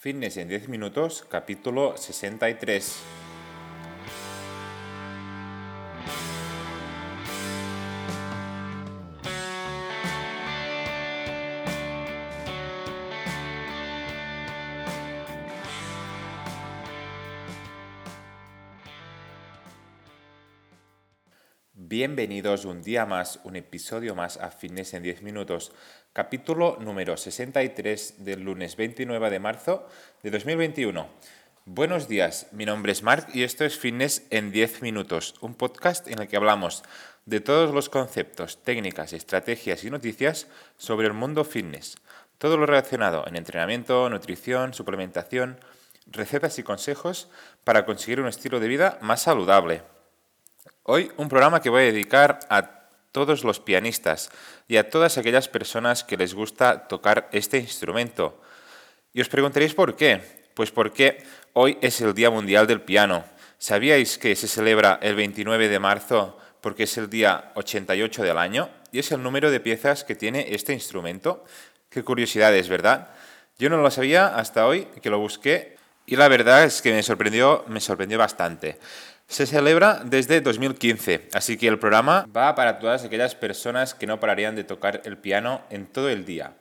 Fitness en 10 minutos, capítulo 63. Bienvenidos un día más, un episodio más a Fitness en 10 minutos, capítulo número 63 del lunes 29 de marzo de 2021. Buenos días, mi nombre es Mark y esto es Fitness en 10 minutos, un podcast en el que hablamos de todos los conceptos, técnicas, estrategias y noticias sobre el mundo fitness. Todo lo relacionado en entrenamiento, nutrición, suplementación, recetas y consejos para conseguir un estilo de vida más saludable. Hoy un programa que voy a dedicar a todos los pianistas y a todas aquellas personas que les gusta tocar este instrumento. Y os preguntaréis por qué. Pues porque hoy es el Día Mundial del Piano. ¿Sabíais que se celebra el 29 de marzo porque es el día 88 del año? Y es el número de piezas que tiene este instrumento. Qué curiosidad es, ¿verdad? Yo no lo sabía hasta hoy que lo busqué y la verdad es que me sorprendió, me sorprendió bastante. Se celebra desde 2015, así que el programa va para todas aquellas personas que no pararían de tocar el piano en todo el día.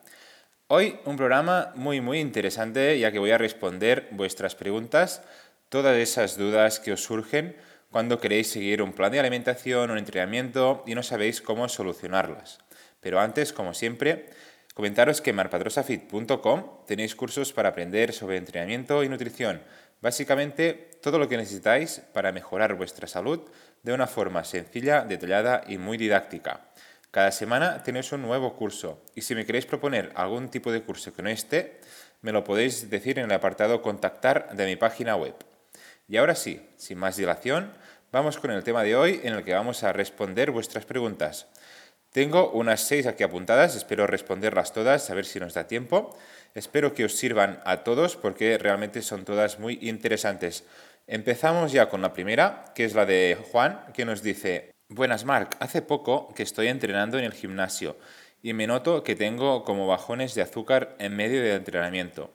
Hoy un programa muy muy interesante ya que voy a responder vuestras preguntas, todas esas dudas que os surgen cuando queréis seguir un plan de alimentación, un entrenamiento y no sabéis cómo solucionarlas. Pero antes, como siempre, comentaros que en marpadrosafit.com tenéis cursos para aprender sobre entrenamiento y nutrición Básicamente, todo lo que necesitáis para mejorar vuestra salud de una forma sencilla, detallada y muy didáctica. Cada semana tenéis un nuevo curso y si me queréis proponer algún tipo de curso que no esté, me lo podéis decir en el apartado contactar de mi página web. Y ahora sí, sin más dilación, vamos con el tema de hoy en el que vamos a responder vuestras preguntas. Tengo unas seis aquí apuntadas, espero responderlas todas, a ver si nos da tiempo. Espero que os sirvan a todos porque realmente son todas muy interesantes. Empezamos ya con la primera, que es la de Juan, que nos dice, Buenas Marc, hace poco que estoy entrenando en el gimnasio y me noto que tengo como bajones de azúcar en medio del entrenamiento.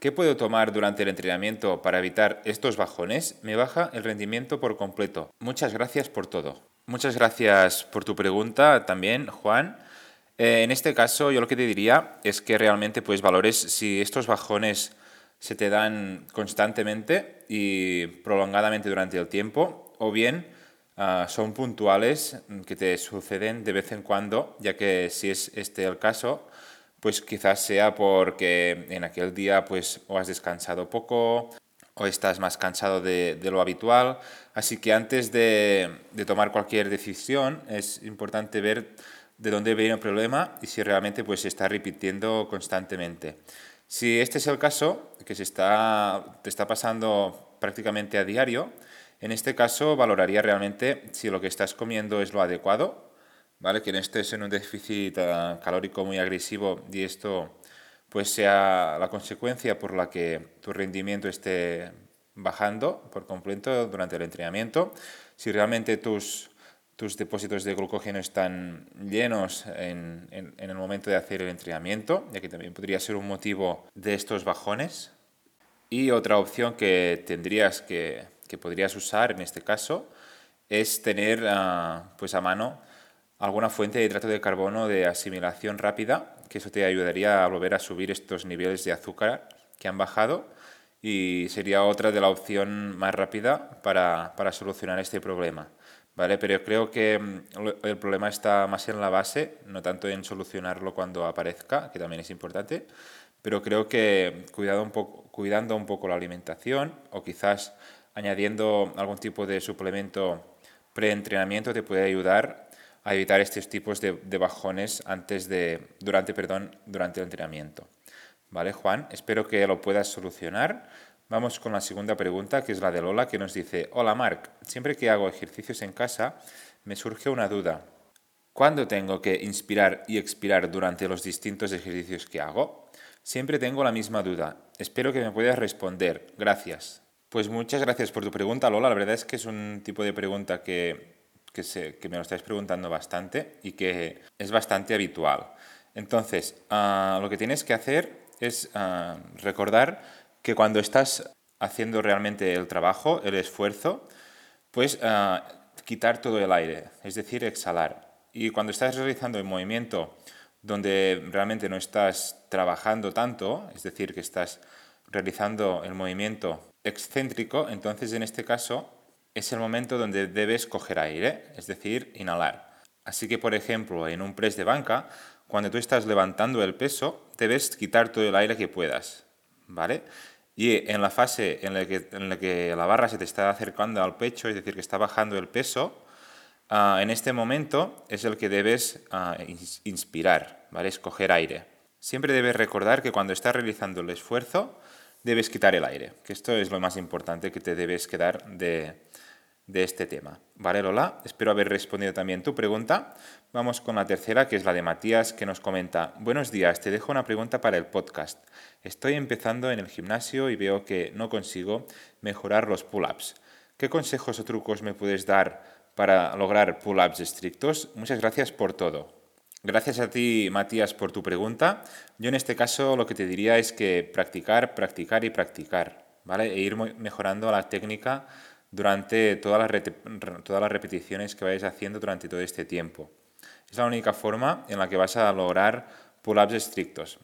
¿Qué puedo tomar durante el entrenamiento para evitar estos bajones? Me baja el rendimiento por completo. Muchas gracias por todo. Muchas gracias por tu pregunta también, Juan. Eh, en este caso, yo lo que te diría es que realmente pues valores si estos bajones se te dan constantemente y prolongadamente durante el tiempo, o bien ah, son puntuales que te suceden de vez en cuando, ya que si es este el caso, pues quizás sea porque en aquel día pues o has descansado poco o estás más cansado de, lo habitual. Así que antes de, tomar cualquier decisión es importante ver de dónde viene el problema y si realmente pues, se está repitiendo constantemente. Si este es el caso, que se está, te está pasando prácticamente a diario, en este caso valoraría realmente si lo que estás comiendo es lo adecuado, ¿vale? que no estés en un déficit ah, calórico muy agresivo y esto pues sea la consecuencia por la que tu rendimiento esté bajando por completo durante el entrenamiento. Si realmente tus, tus depósitos de glucógeno están llenos en, en, el momento de hacer el entrenamiento, ya que también podría ser un motivo de estos bajones. Y otra opción que tendrías que, que podrías usar en este caso es tener ah, pues a mano alguna fuente de hidrato de carbono de asimilación rápida, que eso te ayudaría a volver a subir estos niveles de azúcar que han bajado y sería otra de la opción más rápida para, para solucionar este problema. ¿Vale? Pero creo que mm, el problema está más en la base, no tanto en solucionarlo cuando aparezca, que también es importante, pero creo que cuidado un poco, cuidando un poco la alimentación o quizás añadiendo algún tipo de suplemento preentrenamiento te puede ayudar a evitar estos tipos de, bajones antes de, durante, perdón, durante el entrenamiento. ¿Vale, Juan? Espero que lo puedas solucionar. Vamos con la segunda pregunta, que es la de Lola, que nos dice, hola Marc, siempre que hago ejercicios en casa me surge una duda. ¿Cuándo tengo que inspirar y expirar durante los distintos ejercicios que hago? Siempre tengo la misma duda. Espero que me puedas responder. Gracias. Pues muchas gracias por tu pregunta, Lola. La verdad es que es un tipo de pregunta que que, me lo estáis preguntando bastante y que es bastante habitual. Entonces, ah, lo que tienes que hacer es ah, recordar que cuando estás haciendo realmente el trabajo, el esfuerzo, pues ah, quitar todo el aire, es decir, exhalar. Y cuando estás realizando el movimiento donde realmente no estás trabajando tanto, es decir, que estás realizando el movimiento excéntrico, entonces en este caso es el momento donde debes coger aire, es decir, inhalar. Así que, por ejemplo, en un press de banca, cuando tú estás levantando el peso, debes quitar todo el aire que puedas, ¿vale? Y en la fase en la que, en la, que la barra se te está acercando al pecho, es decir, que está bajando el peso, ah, en este momento es el que debes ah, inspirar, ¿vale? Escoger aire. Siempre debes recordar que cuando estás realizando el esfuerzo, debes quitar el aire, que esto es lo más importante que te debes quedar de, de este tema. Vale, Lola, espero haber respondido también tu pregunta. Vamos con la tercera, que es la de Matías, que nos comenta, buenos días, te dejo una pregunta para el podcast. Estoy empezando en el gimnasio y veo que no consigo mejorar los pull-ups. ¿Qué consejos o trucos me puedes dar para lograr pull-ups estrictos? Muchas gracias por todo. Gracias a ti, Matías, por tu pregunta. Yo en este caso lo que te diría es que practicar, practicar y practicar, ¿vale? E ir mejorando la técnica durante todas las, todas las repeticiones que vayas haciendo durante todo este tiempo. Es la única forma en la que vas a lograr pull-ups estrictos.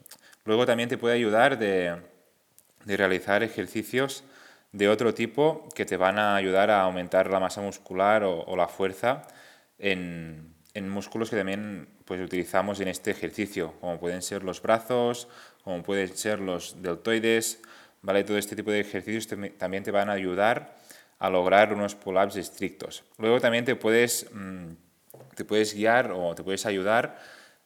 Luego también te puede ayudar de, de realizar ejercicios de otro tipo que te van a ayudar a aumentar la masa muscular o, o la fuerza en, en músculos que también pues, utilizamos en este ejercicio, como pueden ser los brazos, como pueden ser los deltoides, ¿vale? Todo este tipo de ejercicios también te van a ayudar a lograr unos pull-ups estrictos. Luego también te puedes, mm, te puedes guiar o te puedes ayudar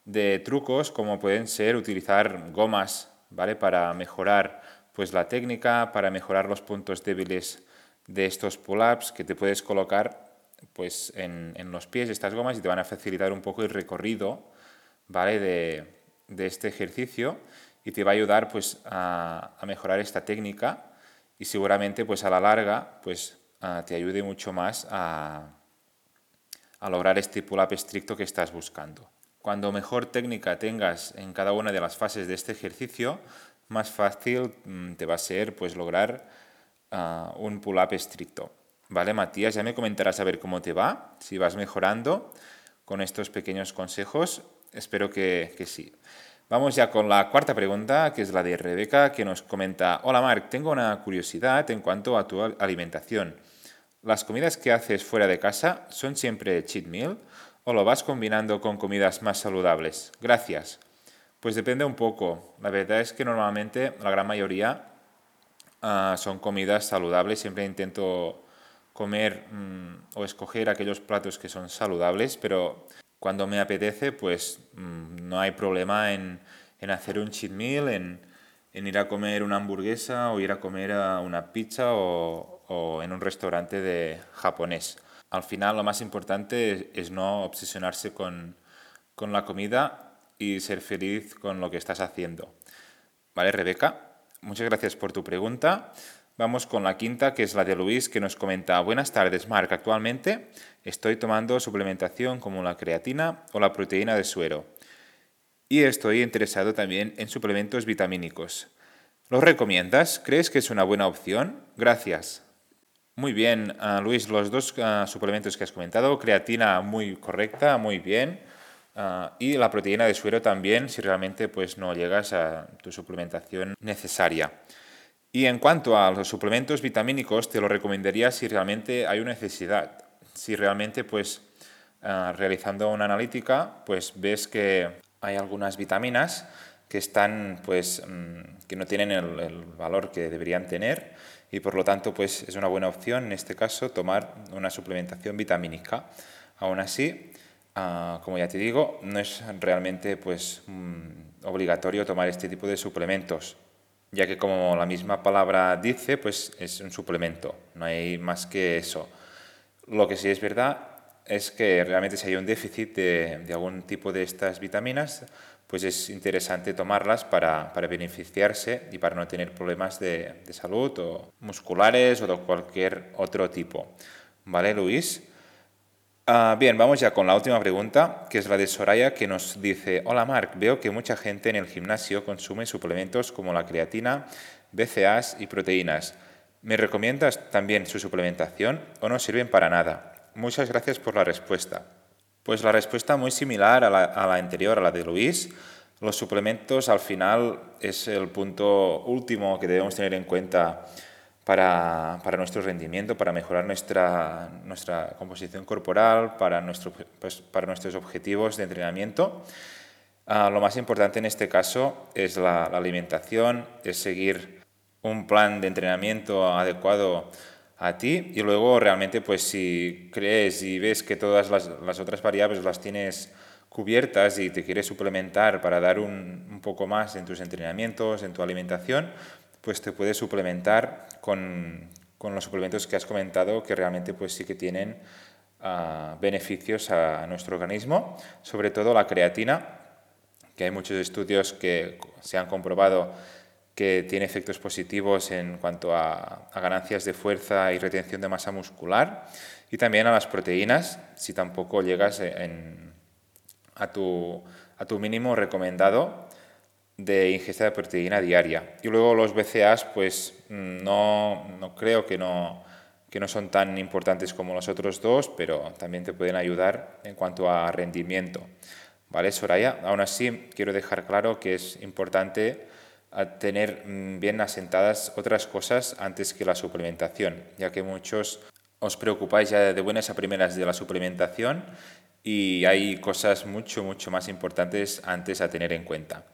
de trucos como pueden ser utilizar gomas, ¿vale? Para mejorar pues, la técnica, para mejorar los puntos débiles de estos pull-ups que te puedes colocar pues en, los pies estas gomas y te van a facilitar un poco el recorrido ¿vale? de, este ejercicio y te va a ayudar pues, a, mejorar esta técnica y seguramente pues, a la larga pues, te ayude mucho más a, a lograr este pull-up estricto que estás buscando. Cuando mejor técnica tengas en cada una de las fases de este ejercicio, más fácil mm, te va a ser pues, lograr ah, un pull-up estricto. Vale, Matías, ya me comentarás a ver cómo te va, si vas mejorando con estos pequeños consejos. Espero que, sí. Vamos ya con la cuarta pregunta, que es la de Rebeca, que nos comenta, hola Marc, tengo una curiosidad en cuanto a tu alimentación. ¿Las comidas que haces fuera de casa son siempre cheat meal o lo vas combinando con comidas más saludables? Gracias. Pues depende un poco. La verdad es que normalmente la gran mayoría ah, son comidas saludables. Siempre intento comer mm, o escoger aquellos platos que son saludables, pero cuando me apetece, pues mm, no hay problema en, en, hacer un cheat meal, en, en, ir a comer una hamburguesa o ir a comer una pizza o, o, en un restaurante de japonés. Al final lo más importante es, no obsesionarse con, con la comida y ser feliz con lo que estás haciendo. ¿Vale, Rebeca? Muchas gracias por tu pregunta. Vamos con la quinta, que es la de Luis, que nos comenta, buenas tardes, Marc. Actualmente estoy tomando suplementación como la creatina o la proteína de suero. Y estoy interesado también en suplementos vitamínicos. ¿Los recomiendas? ¿Crees que es una buena opción? Gracias. Muy bien, ah, Luis, los dos ah, suplementos que has comentado, creatina muy correcta, muy bien, ah, y la proteína de suero también, si realmente pues, no llegas a tu suplementación necesaria. Y en cuanto a los suplementos vitamínicos, te lo recomendaría si realmente hay una necesidad. Si realmente, pues, realizando una analítica, pues ves que hay algunas vitaminas que están, pues, mm, que no tienen el, valor que deberían tener y por lo tanto, pues, es una buena opción en este caso tomar una suplementación vitamínica. Aún así, ah, como ya te digo, no es realmente, pues, mm, obligatorio tomar este tipo de suplementos ya que como la misma palabra dice, pues es un suplemento, no hay más que eso. Lo que sí es verdad es que realmente si hay un déficit de, algún tipo de estas vitaminas, pues es interesante tomarlas para, beneficiarse y para no tener problemas de, de salud o musculares o de cualquier otro tipo. ¿Vale, Luis? Ah, bien, vamos ya con la última pregunta, que es la de Soraya, que nos dice, hola Marc, veo que mucha gente en el gimnasio consume suplementos como la creatina BCAAs y proteínas. ¿Me recomiendas también su suplementación o no sirven para nada? Muchas gracias por la respuesta. Pues la respuesta muy similar a la, anterior, a la de Luis. Los suplementos al final es el punto último que debemos tener en cuenta para, para, nuestro rendimiento, para mejorar nuestra, nuestra composición corporal, para, nuestro, pues, para nuestros objetivos de entrenamiento. Uh, lo más importante en este caso es la, la, alimentación, es seguir un plan de entrenamiento adecuado a ti y luego realmente pues si crees y ves que todas las, las otras variables las tienes cubiertas y te quieres suplementar para dar un, un poco más en tus entrenamientos, en tu alimentación, pues te puedes suplementar con, con, los suplementos que has comentado que realmente pues sí que tienen uh, beneficios a nuestro organismo, sobre todo la creatina, que hay muchos estudios que se han comprobado que tiene efectos positivos en cuanto a, ganancias de fuerza y retención de masa muscular, y también a las proteínas, si tampoco llegas en, a, tu, a tu mínimo recomendado de ingesta de proteína diaria. Y luego los BCAAs, pues no, no creo que no, que no son tan importantes como los otros dos, pero también te pueden ayudar en cuanto a rendimiento. ¿Vale, Soraya? Aún así, quiero dejar claro que es importante tener mm, bien asentadas otras cosas antes que la suplementación, ya que muchos os preocupáis ya de buenas a primeras de la suplementación y hay cosas mucho, mucho más importantes antes a tener en cuenta.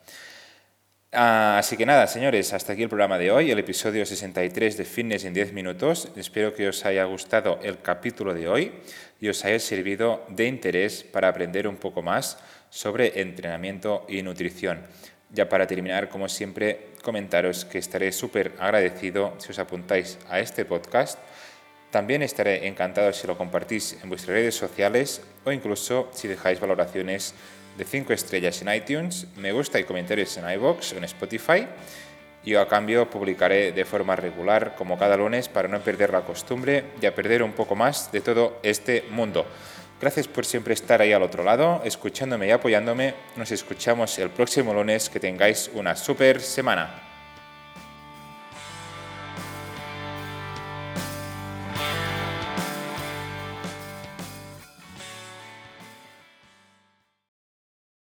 Ah, así que nada, señores, hasta aquí el programa de hoy, el episodio 63 de Fitness en 10 minutos. Espero que os haya gustado el capítulo de hoy y os haya servido de interés para aprender un poco más sobre entrenamiento y nutrición. Ya para terminar, como siempre, comentaros que estaré súper agradecido si os apuntáis a este podcast. También estaré encantado si lo compartís en vuestras redes sociales o incluso si dejáis valoraciones de 5 estrellas en iTunes, me gusta y comentarios en iBox o en Spotify. Yo a cambio publicaré de forma regular como cada lunes para no perder la costumbre y a perder un poco más de todo este mundo. Gracias por siempre estar ahí al otro lado, escuchándome y apoyándome. Nos escuchamos el próximo lunes. Que tengáis una super semana.